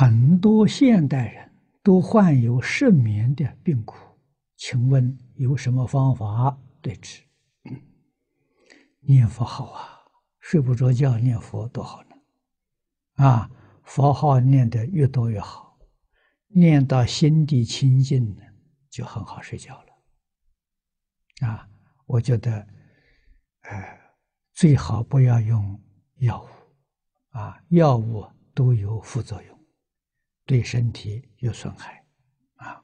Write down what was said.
很多现代人都患有失眠的病苦，请问有什么方法对治？念佛好啊，睡不着觉念佛多好呢！啊，佛号念得越多越好，念到心地清净呢，就很好睡觉了。啊，我觉得，呃，最好不要用药物，啊，药物都有副作用。对身体有损害，啊。